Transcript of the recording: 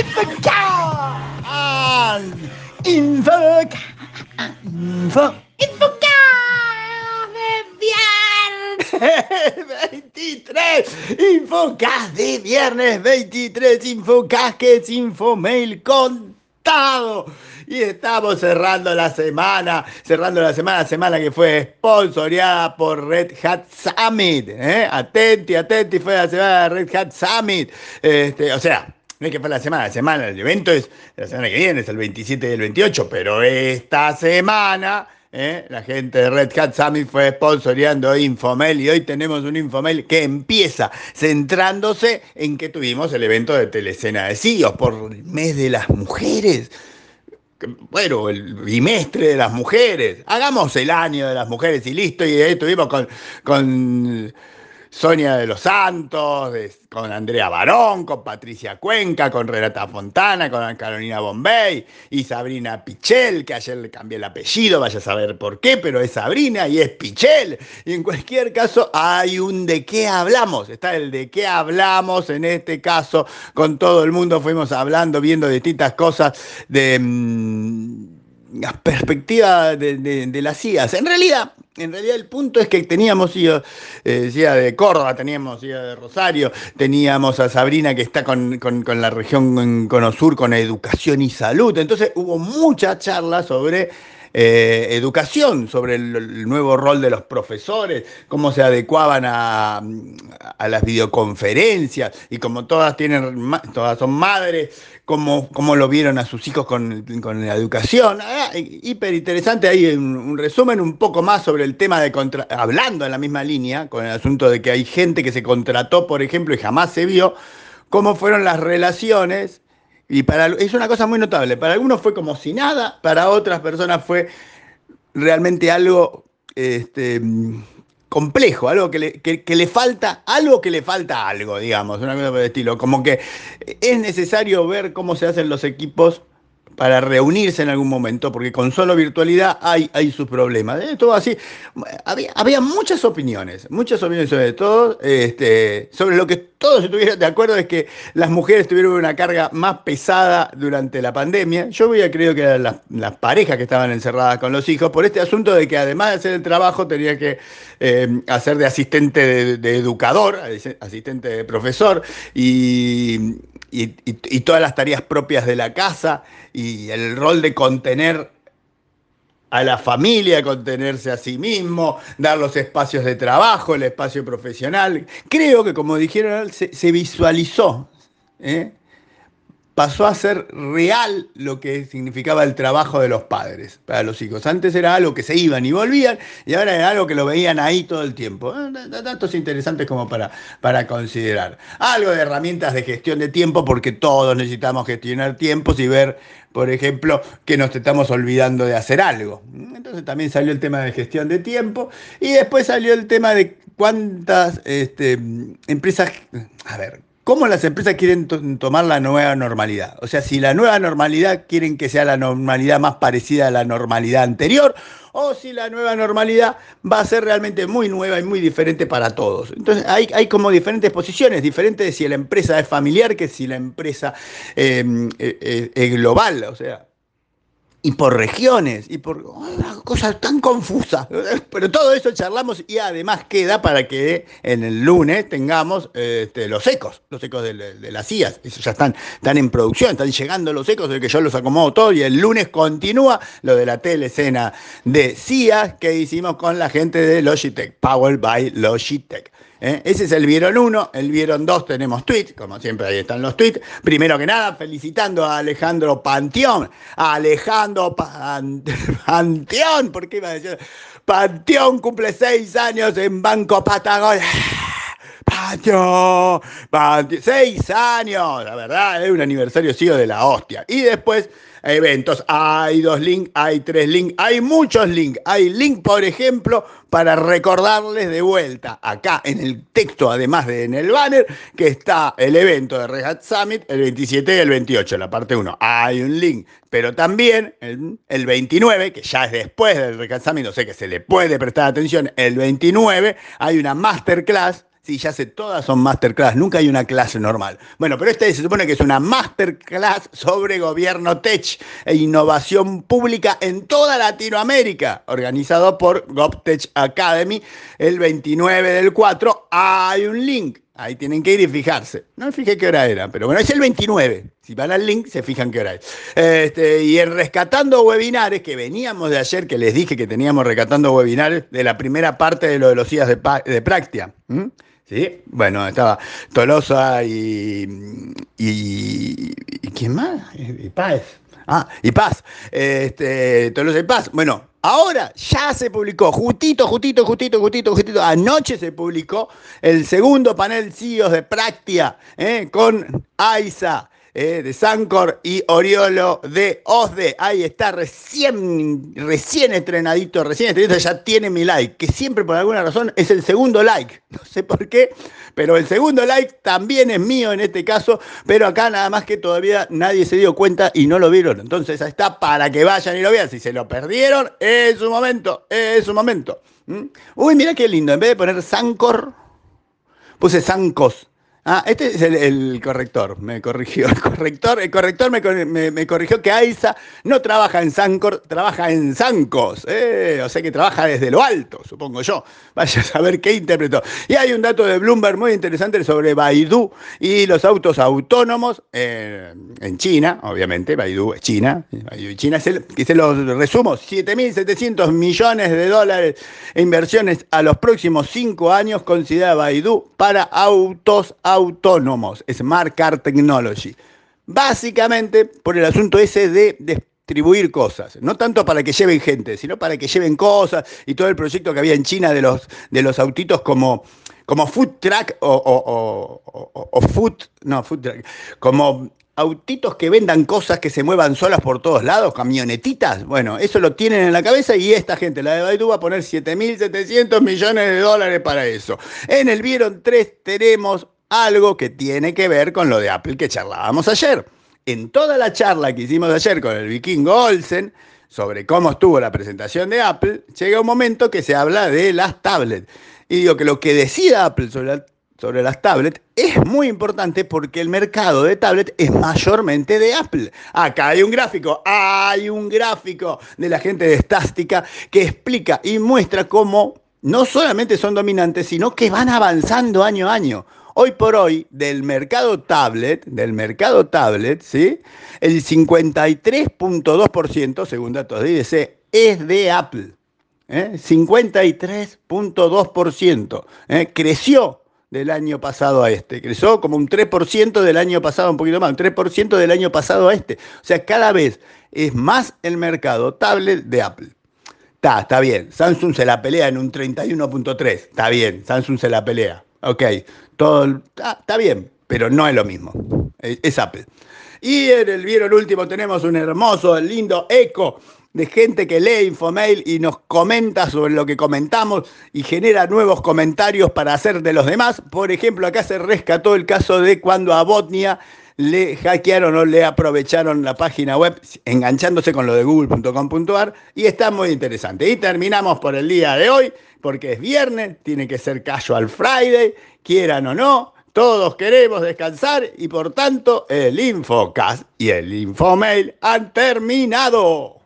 in the car. In the. In the. De viernes. 23. Infocas de viernes 23. Infocas que es Infomail contado. Y estamos cerrando la semana, cerrando la semana, semana que fue sponsoreada por Red Hat Summit. ¿eh? Atenti, atenti, fue la semana de Red Hat Summit. Este, o sea, no es que fue la semana, la semana, el evento es la semana que viene, es el 27 y el 28, pero esta semana ¿eh? La gente de Red Hat Summit fue sponsoreando Infomel y hoy tenemos un Infomel que empieza centrándose en que tuvimos el evento de Telecena de CIOs por el mes de las mujeres. Bueno, el bimestre de las mujeres. Hagamos el año de las mujeres y listo. Y ahí estuvimos con, con Sonia de los Santos, con Andrea Barón, con Patricia Cuenca, con Renata Fontana, con Carolina Bombay y Sabrina Pichel, que ayer le cambié el apellido, vaya a saber por qué, pero es Sabrina y es Pichel. Y en cualquier caso hay un de qué hablamos, está el de qué hablamos en este caso, con todo el mundo fuimos hablando, viendo distintas cosas de... Mm, la perspectiva de, las IAS. En realidad, en realidad el punto es que teníamos IA, eh, de Córdoba, teníamos IA de Rosario, teníamos a Sabrina que está con, la región Conosur, con educación y salud. Entonces hubo mucha charla sobre eh, educación, sobre el, nuevo rol de los profesores, cómo se adecuaban a, las videoconferencias y como todas tienen, todas son madres, cómo, lo vieron a sus hijos con, la educación. Ah, hiper interesante ahí un, resumen un poco más sobre el tema de contra, hablando en la misma línea, con el asunto de que hay gente que se contrató, por ejemplo, y jamás se vio, cómo fueron las relaciones. Y para, es una cosa muy notable. Para algunos fue como si nada, para otras personas fue realmente algo este, complejo, algo que le, le, falta, algo que le falta algo, digamos, una cosa por el estilo. Como que es necesario ver cómo se hacen los equipos para reunirse en algún momento, porque con solo virtualidad hay, sus problemas. ¿eh? Todo así. Había, muchas opiniones, muchas opiniones sobre todo, este, sobre lo que todos estuvieran de acuerdo es que las mujeres tuvieron una carga más pesada durante la pandemia. Yo hubiera creído que eran las, parejas que estaban encerradas con los hijos, por este asunto de que además de hacer el trabajo tenía que eh, hacer de asistente de, educador, asistente de profesor, y todas las tareas propias de la casa el rol de contener a la familia, contenerse a sí mismo, dar los espacios de trabajo, el espacio profesional. Creo que, como dijeron, se, visualizó ¿eh? Pasó a ser real lo que significaba el trabajo de los padres para los hijos. Antes era algo que se iban y volvían y ahora era algo que lo veían ahí todo el tiempo. Eh, datos interesantes como para, para considerar. Algo de herramientas de gestión de tiempo porque todos necesitamos gestionar tiempos y ver, por ejemplo, que nos estamos olvidando de hacer algo. Entonces también salió el tema de gestión de tiempo y después salió el tema de cuántas este, empresas, a ver, cómo las empresas quieren tomar la nueva normalidad. O sea, si la nueva normalidad quieren que sea la normalidad más parecida a la normalidad anterior, o si la nueva normalidad va a ser realmente muy nueva y muy diferente para todos. Entonces hay, hay como diferentes posiciones, diferentes de si la empresa es familiar que si la empresa eh, eh, eh, es global. O sea, y por regiones y por cosas tan confusas. Pero todo eso charlamos y además queda para que en el lunes tengamos este, los ecos, los ecos de, las IAS. Eso ya están, están en producción, están llegando los ecos de que yo los acomodo todo y el lunes continúa lo de la telecena de CIA que hicimos con la gente de Logitech, Powered by Logitech. ¿Eh? Ese es el Vieron 1, el Vieron 2 tenemos tweets, como siempre ahí están los tweets. Primero que nada, felicitando a Alejandro Panteón, Alejandro Panteón, ¿por qué iba a decir? Panteón cumple seis años en Banco Patagonia. Panteón, Panteón, seis años, la verdad, es un aniversario sido de la hostia. Y después eventos. Hay dos links, hay tres links, hay muchos links. Hay link, por ejemplo, para recordarles de vuelta acá en el texto, además de en el banner, que está el evento de Red Hat Summit el 27 y el 28, la parte 1. Hay un link, pero también el, el 29, que ya es después del Red Summit, no sé que se le puede prestar atención, el 29 hay una masterclass Sí, ya sé, todas son masterclass, nunca hay una clase normal. Bueno, pero esta se supone que es una masterclass sobre gobierno tech e innovación pública en toda Latinoamérica, organizado por GovTech Academy el 29 del 4. Hay un link Ahí tienen que ir y fijarse. No me fijé qué hora era, pero bueno, es el 29. Si van al link, se fijan qué hora es. Este, y en Rescatando Webinares, que veníamos de ayer, que les dije que teníamos Rescatando Webinares, de la primera parte de lo de los días de, de práctica. ¿Sí? Bueno, estaba Tolosa y, y, ¿Quién más? Y Paz. Ah, y Paz. Este, Tolosa y Paz. Bueno, Ahora ya se publicó, justito, justito, justito, justito, justito. Anoche se publicó el segundo panel CIOs de Práctica eh, con AISA, eh, de Sancor y Oriolo de OSDE. Ahí está, recién, recién estrenadito, recién estrenadito, ya tiene mi like, que siempre por alguna razón es el segundo like. No sé por qué, pero el segundo like también es mío en este caso, pero acá nada más que todavía nadie se dio cuenta y no lo vieron. Entonces ahí está para que vayan y lo vean. Si se lo perdieron, es su momento, es su momento. ¿Mm? Uy, mira qué lindo, en vez de poner Sancor, puse Sancos. Ah, este es el, corrector, me corrigió. El corrector, el corrector me, corrigió que AISA no trabaja en Sancor, trabaja en Sancos. Eh, o sea que trabaja desde lo alto, supongo yo. Vaya a saber qué interpretó. Y hay un dato de Bloomberg muy interesante sobre Baidu y los autos autónomos eh, en China, obviamente. Baidu es China. Baidu China es el, se los resumo: 7.700 millones de dólares en inversiones a los próximos cinco años, considera Baidu para autos autónomos autónomos, Smart Car Technology. Básicamente por el asunto ese de distribuir cosas, no tanto para que lleven gente, sino para que lleven cosas y todo el proyecto que había en China de los, de los autitos como, como food truck o, o, food, no, food truck, como autitos que vendan cosas que se muevan solas por todos lados, camionetitas, bueno, eso lo tienen en la cabeza y esta gente, la de Baidu, va a poner 7.700 millones de dólares para eso. En el Vieron 3 tenemos algo que tiene que ver con lo de Apple que charlábamos ayer. En toda la charla que hicimos ayer con el vikingo Olsen sobre cómo estuvo la presentación de Apple, llega un momento que se habla de las tablets. Y digo que lo que decida Apple sobre, sobre las tablets es muy importante porque el mercado de tablets es mayormente de Apple. Acá hay un gráfico, hay un gráfico de la gente de Stástica que explica y muestra cómo no solamente son dominantes, sino que van avanzando año a año. Hoy por hoy, del mercado tablet, del mercado tablet, ¿sí? el 53.2%, según datos de IDC, es de Apple. 53.2%. ¿eh? ¿eh? Creció del año pasado a este. Creció como un 3% del año pasado, un poquito más, un 3% del año pasado a este. O sea, cada vez es más el mercado tablet de Apple. Está, está bien. Samsung se la pelea en un 31.3. Está bien, Samsung se la pelea. Ok, todo está bien, pero no es lo mismo. Es, Apple. Y en el vieron último tenemos un hermoso, lindo eco de gente que lee Infomail y nos comenta sobre lo que comentamos y genera nuevos comentarios para hacer de los demás. Por ejemplo, acá se rescató el caso de cuando a Botnia le hackearon o le aprovecharon la página web enganchándose con lo de google.com.ar y está muy interesante. Y terminamos por el día de hoy porque es viernes, tiene que ser casual Friday, quieran o no, todos queremos descansar y por tanto el Infocast y el Infomail han terminado.